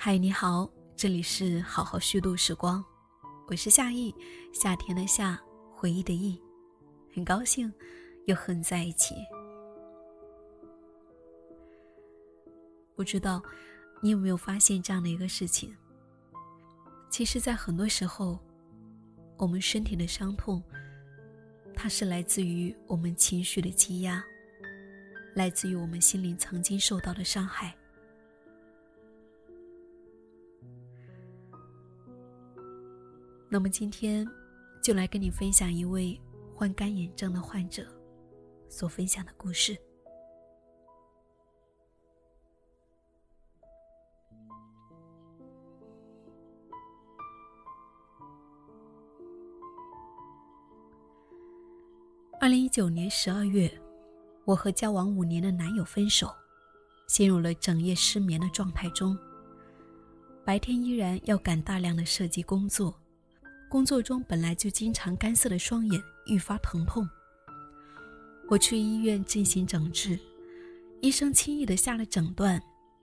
嗨，你好，这里是好好虚度时光，我是夏意，夏天的夏，回忆的忆，很高兴又和你在一起。不知道你有没有发现这样的一个事情？其实，在很多时候，我们身体的伤痛，它是来自于我们情绪的积压，来自于我们心灵曾经受到的伤害。那么今天，就来跟你分享一位患干眼症的患者所分享的故事。二零一九年十二月，我和交往五年的男友分手，陷入了整夜失眠的状态中。白天依然要赶大量的设计工作。工作中本来就经常干涩的双眼愈发疼痛。我去医院进行诊治，医生轻易的下了诊断：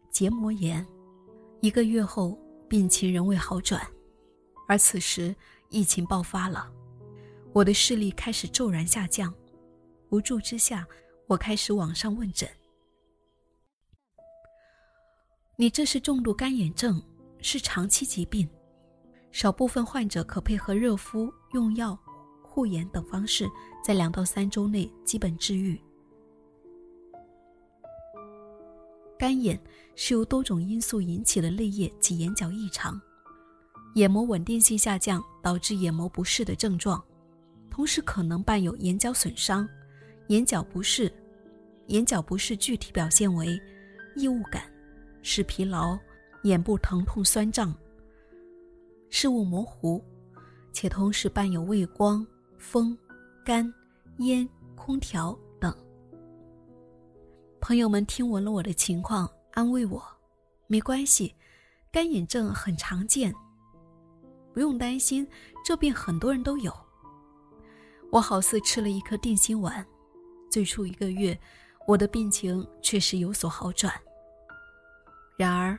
结膜炎。一个月后，病情仍未好转，而此时疫情爆发了，我的视力开始骤然下降。无助之下，我开始网上问诊：“你这是重度干眼症，是长期疾病。”少部分患者可配合热敷、用药、护眼等方式，在两到三周内基本治愈。干眼是由多种因素引起的泪液及眼角异常，眼膜稳定性下降导致眼膜不适的症状，同时可能伴有眼角损伤、眼角不适。眼角不适具体表现为异物感、视疲劳、眼部疼痛、酸胀。视物模糊，且同时伴有畏光、风、干、烟、空调等。朋友们听闻了我的情况，安慰我：“没关系，干眼症很常见，不用担心，这病很多人都有。”我好似吃了一颗定心丸。最初一个月，我的病情确实有所好转。然而，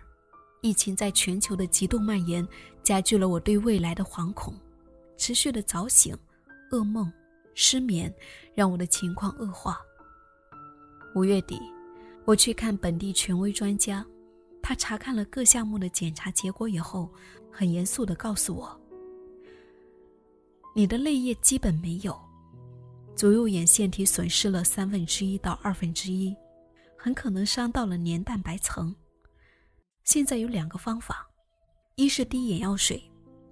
疫情在全球的极度蔓延，加剧了我对未来的惶恐，持续的早醒、噩梦、失眠，让我的情况恶化。五月底，我去看本地权威专家，他查看了各项目的检查结果以后，很严肃的告诉我：“你的泪液基本没有，左右眼腺体损失了三分之一到二分之一，很可能伤到了黏蛋白层。”现在有两个方法，一是滴眼药水，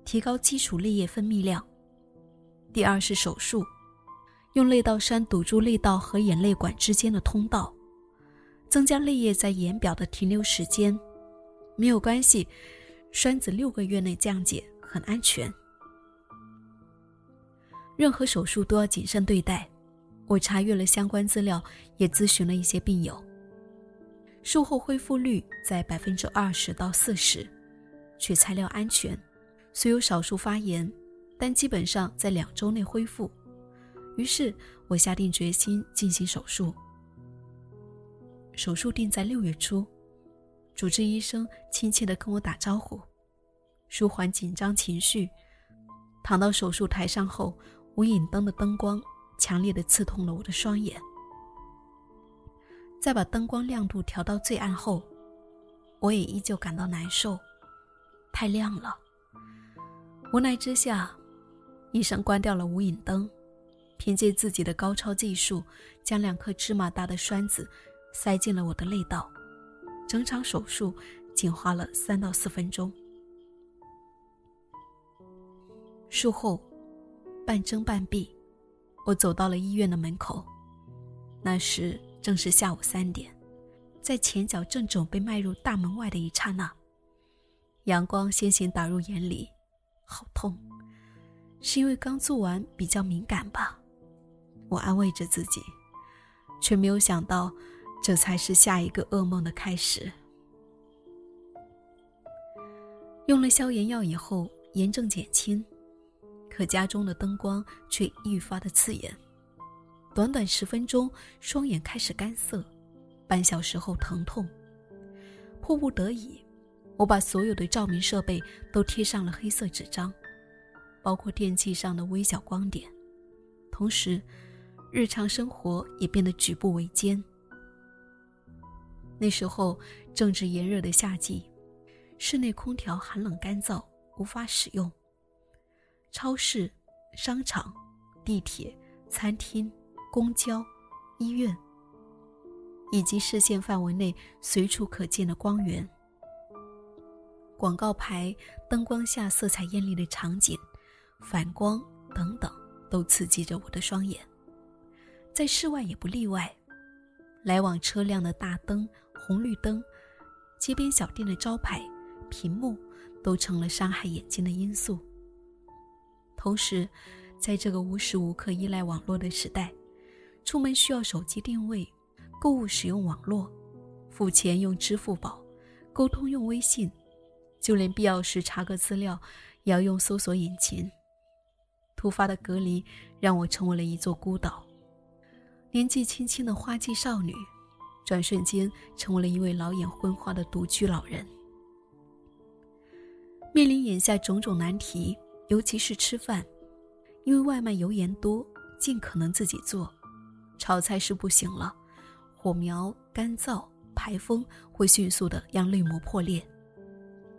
提高基础泪液分泌量；第二是手术，用泪道栓堵住泪道和眼泪管之间的通道，增加泪液在眼表的停留时间。没有关系，栓子六个月内降解，很安全。任何手术都要谨慎对待。我查阅了相关资料，也咨询了一些病友。术后恢复率在百分之二十到四十，取材料安全，虽有少数发炎，但基本上在两周内恢复。于是我下定决心进行手术。手术定在六月初，主治医生亲切地跟我打招呼，舒缓紧张情绪。躺到手术台上后，无影灯的灯光强烈的刺痛了我的双眼。在把灯光亮度调到最暗后，我也依旧感到难受，太亮了。无奈之下，医生关掉了无影灯，凭借自己的高超技术，将两颗芝麻大的栓子塞进了我的泪道。整场手术仅花了三到四分钟。术后，半睁半闭，我走到了医院的门口。那时。正是下午三点，在前脚正准备迈入大门外的一刹那，阳光先行打入眼里，好痛！是因为刚做完比较敏感吧？我安慰着自己，却没有想到，这才是下一个噩梦的开始。用了消炎药以后，炎症减轻，可家中的灯光却愈发的刺眼。短短十分钟，双眼开始干涩，半小时后疼痛，迫不得已，我把所有的照明设备都贴上了黑色纸张，包括电器上的微小光点。同时，日常生活也变得举步维艰。那时候正值炎热的夏季，室内空调寒冷干燥，无法使用。超市、商场、地铁、餐厅、公交、医院，以及视线范围内随处可见的光源、广告牌、灯光下色彩艳丽的场景、反光等等，都刺激着我的双眼。在室外也不例外，来往车辆的大灯。红绿灯、街边小店的招牌、屏幕，都成了伤害眼睛的因素。同时，在这个无时无刻依赖网络的时代，出门需要手机定位，购物使用网络，付钱用支付宝，沟通用微信，就连必要时查个资料，也要用搜索引擎。突发的隔离让我成为了一座孤岛，年纪轻轻的花季少女。转瞬间成为了一位老眼昏花的独居老人。面临眼下种种难题，尤其是吃饭，因为外卖油盐多，尽可能自己做。炒菜是不行了，火苗干燥，排风会迅速的让泪膜破裂。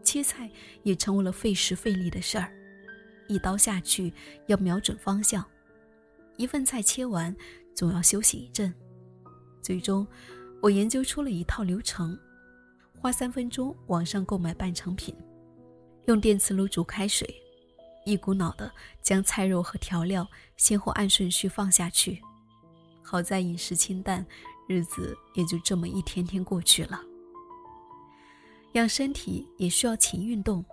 切菜也成为了费时费力的事儿，一刀下去要瞄准方向，一份菜切完总要休息一阵，最终。我研究出了一套流程，花三分钟网上购买半成品，用电磁炉煮开水，一股脑的将菜肉和调料先后按顺序放下去。好在饮食清淡，日子也就这么一天天过去了。养身体也需要勤运动，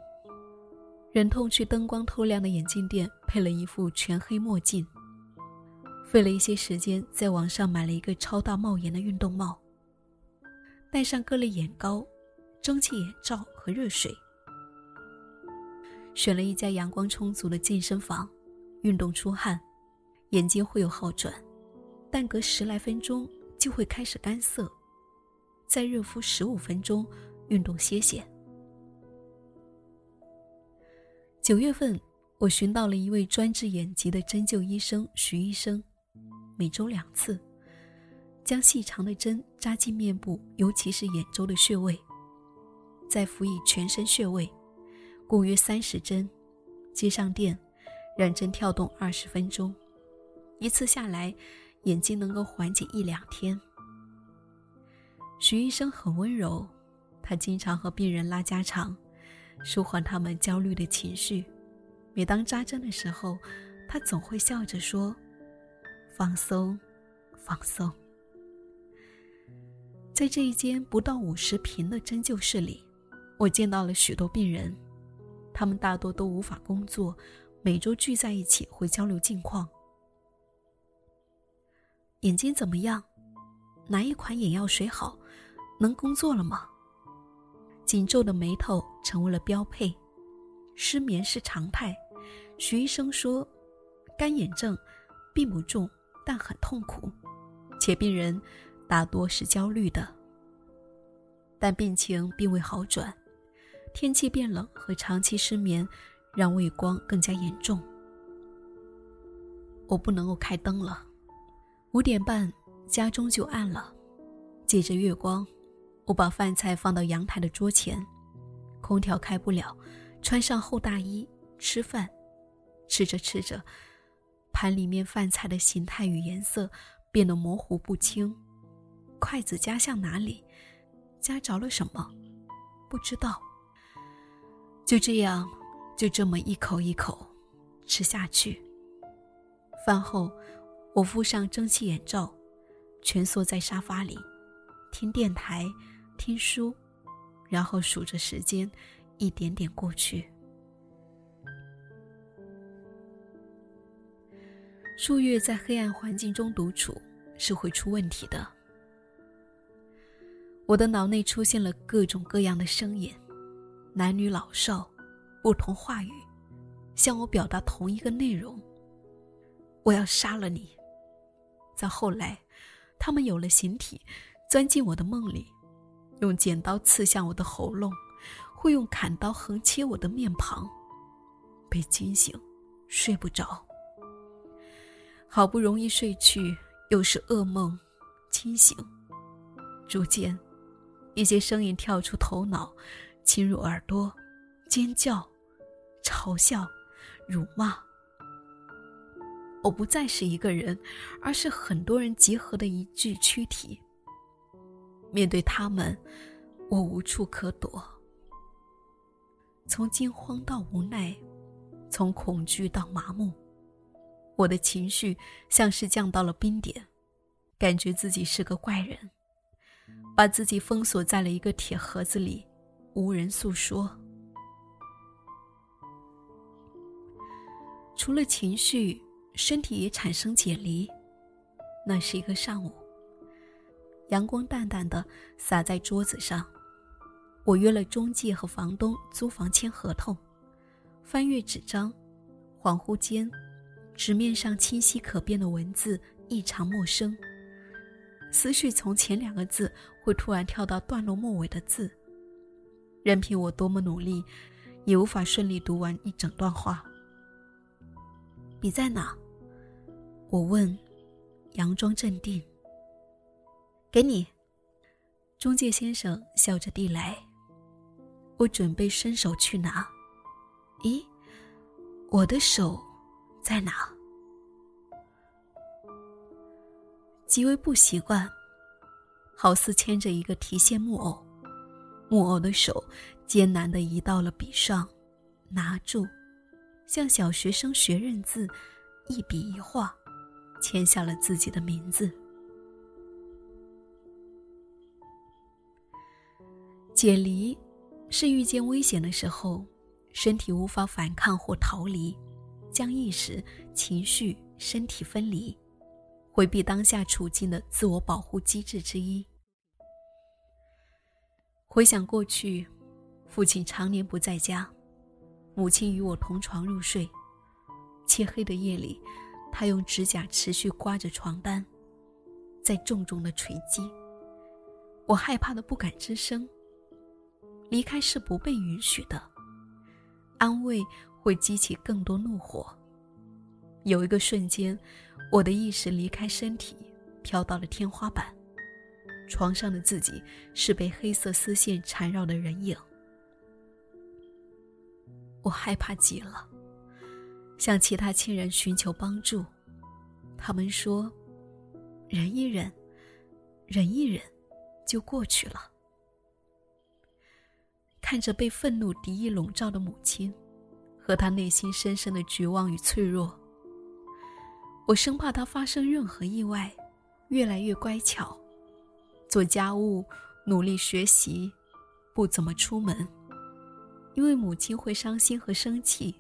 忍痛去灯光透亮的眼镜店配了一副全黑墨镜，费了一些时间在网上买了一个超大帽檐的运动帽。戴上各类眼膏、蒸汽眼罩和热水，选了一家阳光充足的健身房，运动出汗，眼睛会有好转，但隔十来分钟就会开始干涩，再热敷十五分钟，运动歇歇。九月份，我寻到了一位专治眼疾的针灸医生徐医生，每周两次。将细长的针扎进面部，尤其是眼周的穴位，再辅以全身穴位，共约三十针，接上电，让针跳动二十分钟，一次下来，眼睛能够缓解一两天。徐医生很温柔，他经常和病人拉家常，舒缓他们焦虑的情绪。每当扎针的时候，他总会笑着说：“放松，放松。”在这一间不到五十平的针灸室里，我见到了许多病人，他们大多都无法工作，每周聚在一起会交流近况。眼睛怎么样？哪一款眼药水好？能工作了吗？紧皱的眉头成为了标配，失眠是常态。徐医生说，干眼症并不重，但很痛苦，且病人。大多是焦虑的，但病情并未好转。天气变冷和长期失眠让畏光更加严重。我不能够开灯了，五点半家中就暗了。借着月光，我把饭菜放到阳台的桌前，空调开不了，穿上厚大衣吃饭。吃着吃着，盘里面饭菜的形态与颜色变得模糊不清。筷子夹向哪里，夹着了什么，不知道。就这样，就这么一口一口吃下去。饭后，我敷上蒸汽眼罩，蜷缩在沙发里，听电台，听书，然后数着时间，一点点过去。数月在黑暗环境中独处是会出问题的。我的脑内出现了各种各样的声音，男女老少，不同话语，向我表达同一个内容。我要杀了你。再后来，他们有了形体，钻进我的梦里，用剪刀刺向我的喉咙，会用砍刀横切我的面庞。被惊醒，睡不着。好不容易睡去，又是噩梦，惊醒。逐渐，一些声音跳出头脑，侵入耳朵，尖叫、嘲笑、辱骂。我不再是一个人，而是很多人集合的一具躯体。面对他们，我无处可躲。从惊慌到无奈，从恐惧到麻木，我的情绪像是降到了冰点，感觉自己是个怪人，把自己封锁在了一个铁盒子里，无人诉说。除了情绪。身体也产生解离。那是一个上午，阳光淡淡的洒在桌子上。我约了中介和房东租房签合同，翻阅纸张，恍惚间，纸面上清晰可辨的文字异常陌生。思绪从前两个字会突然跳到段落末尾的字，任凭我多么努力，也无法顺利读完一整段话。笔在哪？我问，佯装镇定。给你，中介先生笑着递来。我准备伸手去拿，咦，我的手在哪？极为不习惯，好似牵着一个提线木偶，木偶的手艰难的移到了笔上，拿住，像小学生学认字，一笔一画。签下了自己的名字。解离，是遇见危险的时候，身体无法反抗或逃离，将意识、情绪、身体分离，回避当下处境的自我保护机制之一。回想过去，父亲常年不在家，母亲与我同床入睡，漆黑的夜里。他用指甲持续刮着床单，在重重的锤击。我害怕的不敢吱声。离开是不被允许的，安慰会激起更多怒火。有一个瞬间，我的意识离开身体，飘到了天花板。床上的自己是被黑色丝线缠绕的人影。我害怕极了。向其他亲人寻求帮助，他们说：“忍一忍，忍一忍，就过去了。”看着被愤怒敌意笼罩的母亲，和她内心深深的绝望与脆弱，我生怕她发生任何意外，越来越乖巧，做家务，努力学习，不怎么出门，因为母亲会伤心和生气。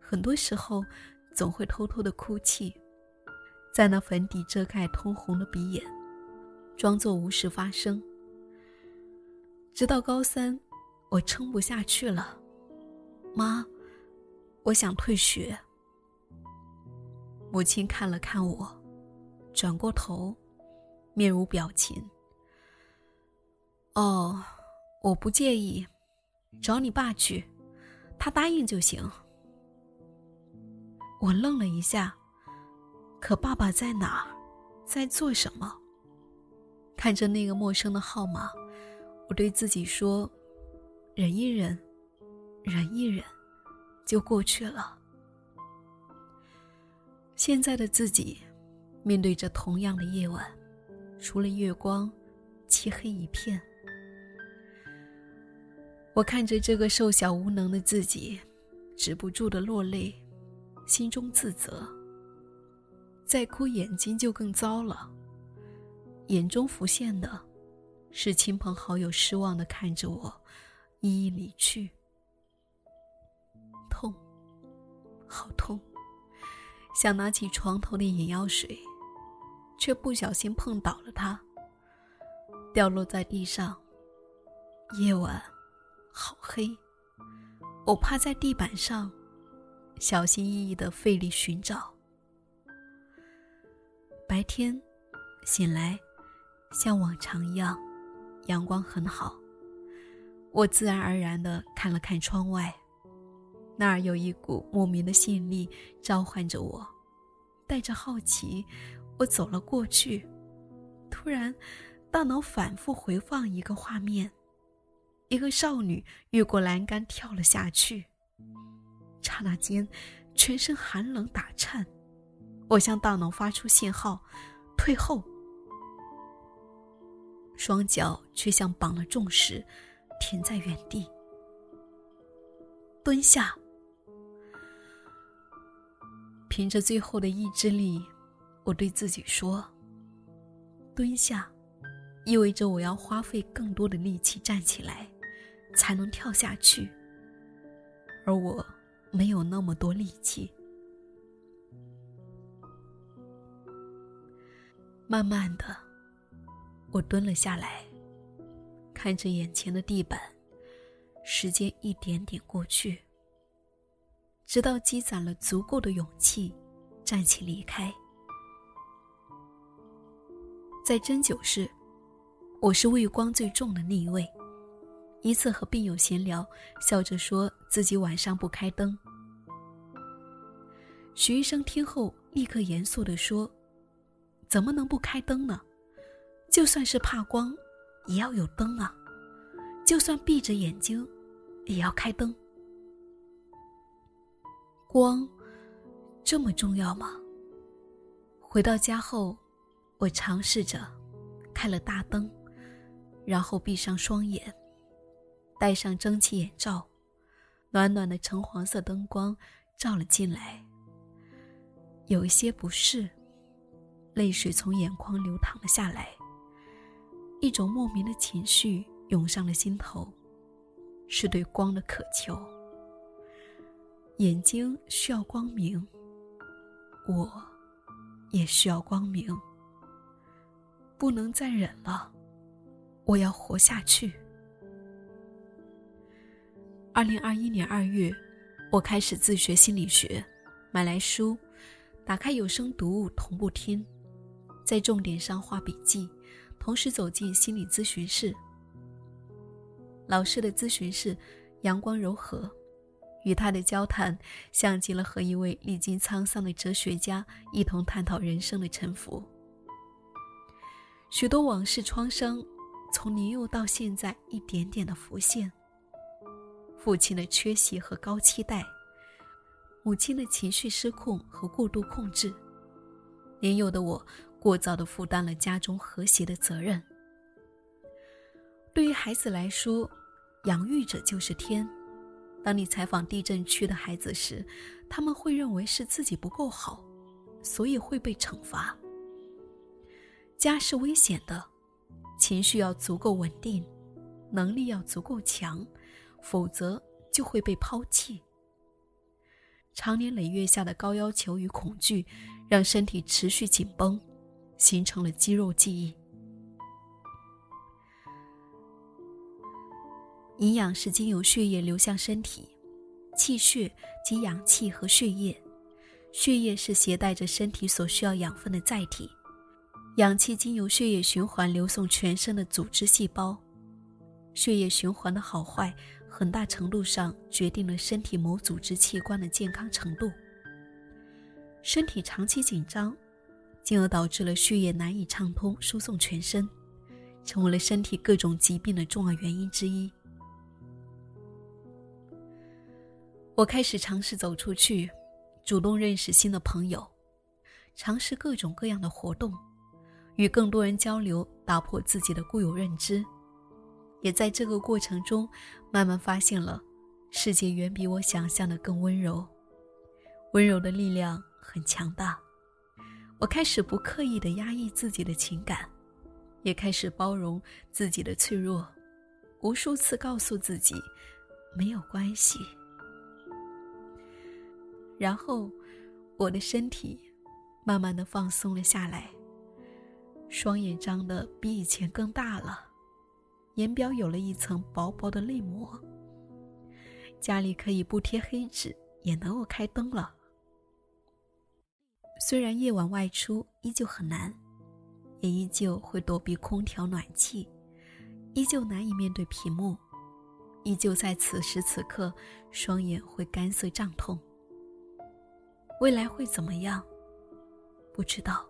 很多时候，总会偷偷的哭泣，在那粉底遮盖通红的鼻眼，装作无事发生。直到高三，我撑不下去了，妈，我想退学。母亲看了看我，转过头，面无表情。哦，我不介意，找你爸去，他答应就行。我愣了一下，可爸爸在哪儿，在做什么？看着那个陌生的号码，我对自己说：“忍一忍，忍一忍，就过去了。”现在的自己，面对着同样的夜晚，除了月光，漆黑一片。我看着这个瘦小无能的自己，止不住的落泪。心中自责，再哭眼睛就更糟了。眼中浮现的，是亲朋好友失望的看着我，一一离去。痛，好痛，想拿起床头的眼药水，却不小心碰倒了它，掉落在地上。夜晚，好黑，我趴在地板上。小心翼翼的费力寻找。白天，醒来，像往常一样，阳光很好。我自然而然的看了看窗外，那儿有一股莫名的吸引力召唤着我。带着好奇，我走了过去。突然，大脑反复回放一个画面：一个少女越过栏杆跳了下去。刹那间，全身寒冷打颤。我向大脑发出信号，退后。双脚却像绑了重石。停在原地，蹲下。凭着最后的意志力，我对自己说：“蹲下，意味着我要花费更多的力气站起来，才能跳下去。而我没有那么多力气。”慢慢的，我蹲了下来。看着眼前的地板，时间一点点过去，直到积攒了足够的勇气，站起离开。在针灸室，我是畏光最重的那一位。一次和病友闲聊，笑着说自己晚上不开灯。徐医生听后立刻严肃地说：“怎么能不开灯呢？就算是怕光。”也要有灯啊！就算闭着眼睛，也要开灯。光这么重要吗？回到家后，我尝试着开了大灯，然后闭上双眼，戴上蒸汽眼罩，暖暖的橙黄色灯光照了进来。有一些不适，泪水从眼眶流淌了下来。一种莫名的情绪涌上了心头，是对光的渴求。眼睛需要光明，我也需要光明。不能再忍了，我要活下去。二零二一年二月，我开始自学心理学，买来书，打开有声读物同步听，在重点上画笔记。同时走进心理咨询室，老师的咨询室阳光柔和，与他的交谈像极了和一位历经沧桑的哲学家一同探讨人生的沉浮。许多往事创伤从年幼到现在一点点的浮现。父亲的缺席和高期待，母亲的情绪失控和过度控制，年幼的我。过早的负担了家中和谐的责任。对于孩子来说，养育者就是天。当你采访地震区的孩子时，他们会认为是自己不够好，所以会被惩罚。家是危险的，情绪要足够稳定，能力要足够强，否则就会被抛弃。长年累月下的高要求与恐惧，让身体持续紧绷。形成了肌肉记忆。营养是经由血液流向身体，气血及氧气和血液。血液是携带着身体所需要养分的载体，氧气经由血液循环流送全身的组织细胞。血液循环的好坏，很大程度上决定了身体某组织器官的健康程度。身体长期紧张。进而导致了血液难以畅通输送全身，成为了身体各种疾病的重要原因之一。我开始尝试走出去，主动认识新的朋友，尝试各种各样的活动，与更多人交流，打破自己的固有认知。也在这个过程中，慢慢发现了世界远比我想象的更温柔，温柔的力量很强大。我开始不刻意的压抑自己的情感，也开始包容自己的脆弱，无数次告诉自己没有关系。然后，我的身体慢慢的放松了下来，双眼张的比以前更大了，眼表有了一层薄薄的泪膜。家里可以不贴黑纸，也能够开灯了。虽然夜晚外出依旧很难，也依旧会躲避空调暖气，依旧难以面对屏幕，依旧在此时此刻，双眼会干涩胀痛。未来会怎么样？不知道，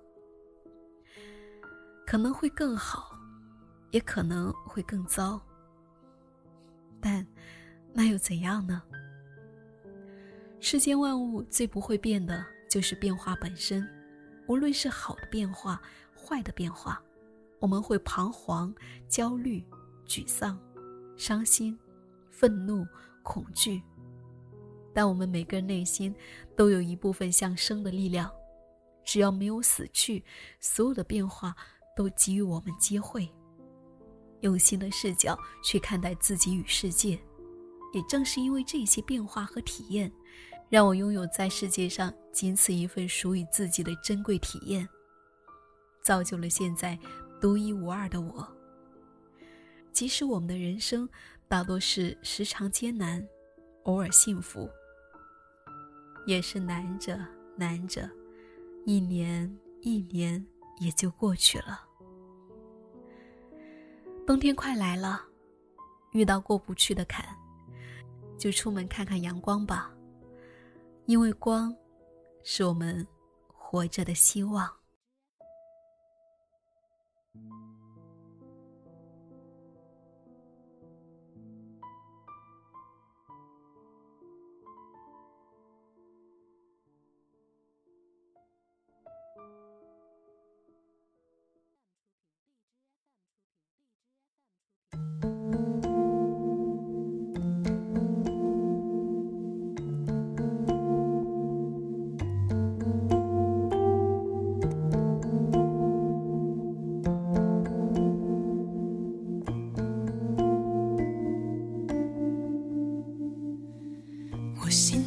可能会更好，也可能会更糟。但，那又怎样呢？世间万物最不会变的就是变化本身，无论是好的变化，坏的变化，我们会彷徨、焦虑、沮丧、伤心、愤怒、恐惧。但我们每个人内心都有一部分向生的力量，只要没有死去，所有的变化都给予我们机会。用新的视角去看待自己与世界，也正是因为这些变化和体验，让我拥有在世界上仅此一份属于自己的珍贵体验，造就了现在独一无二的我。即使我们的人生大多是时常艰难，偶尔幸福，也是难着难着，一年一年也就过去了。冬天快来了，遇到过不去的坎，就出门看看阳光吧，因为光，是我们活着的希望。这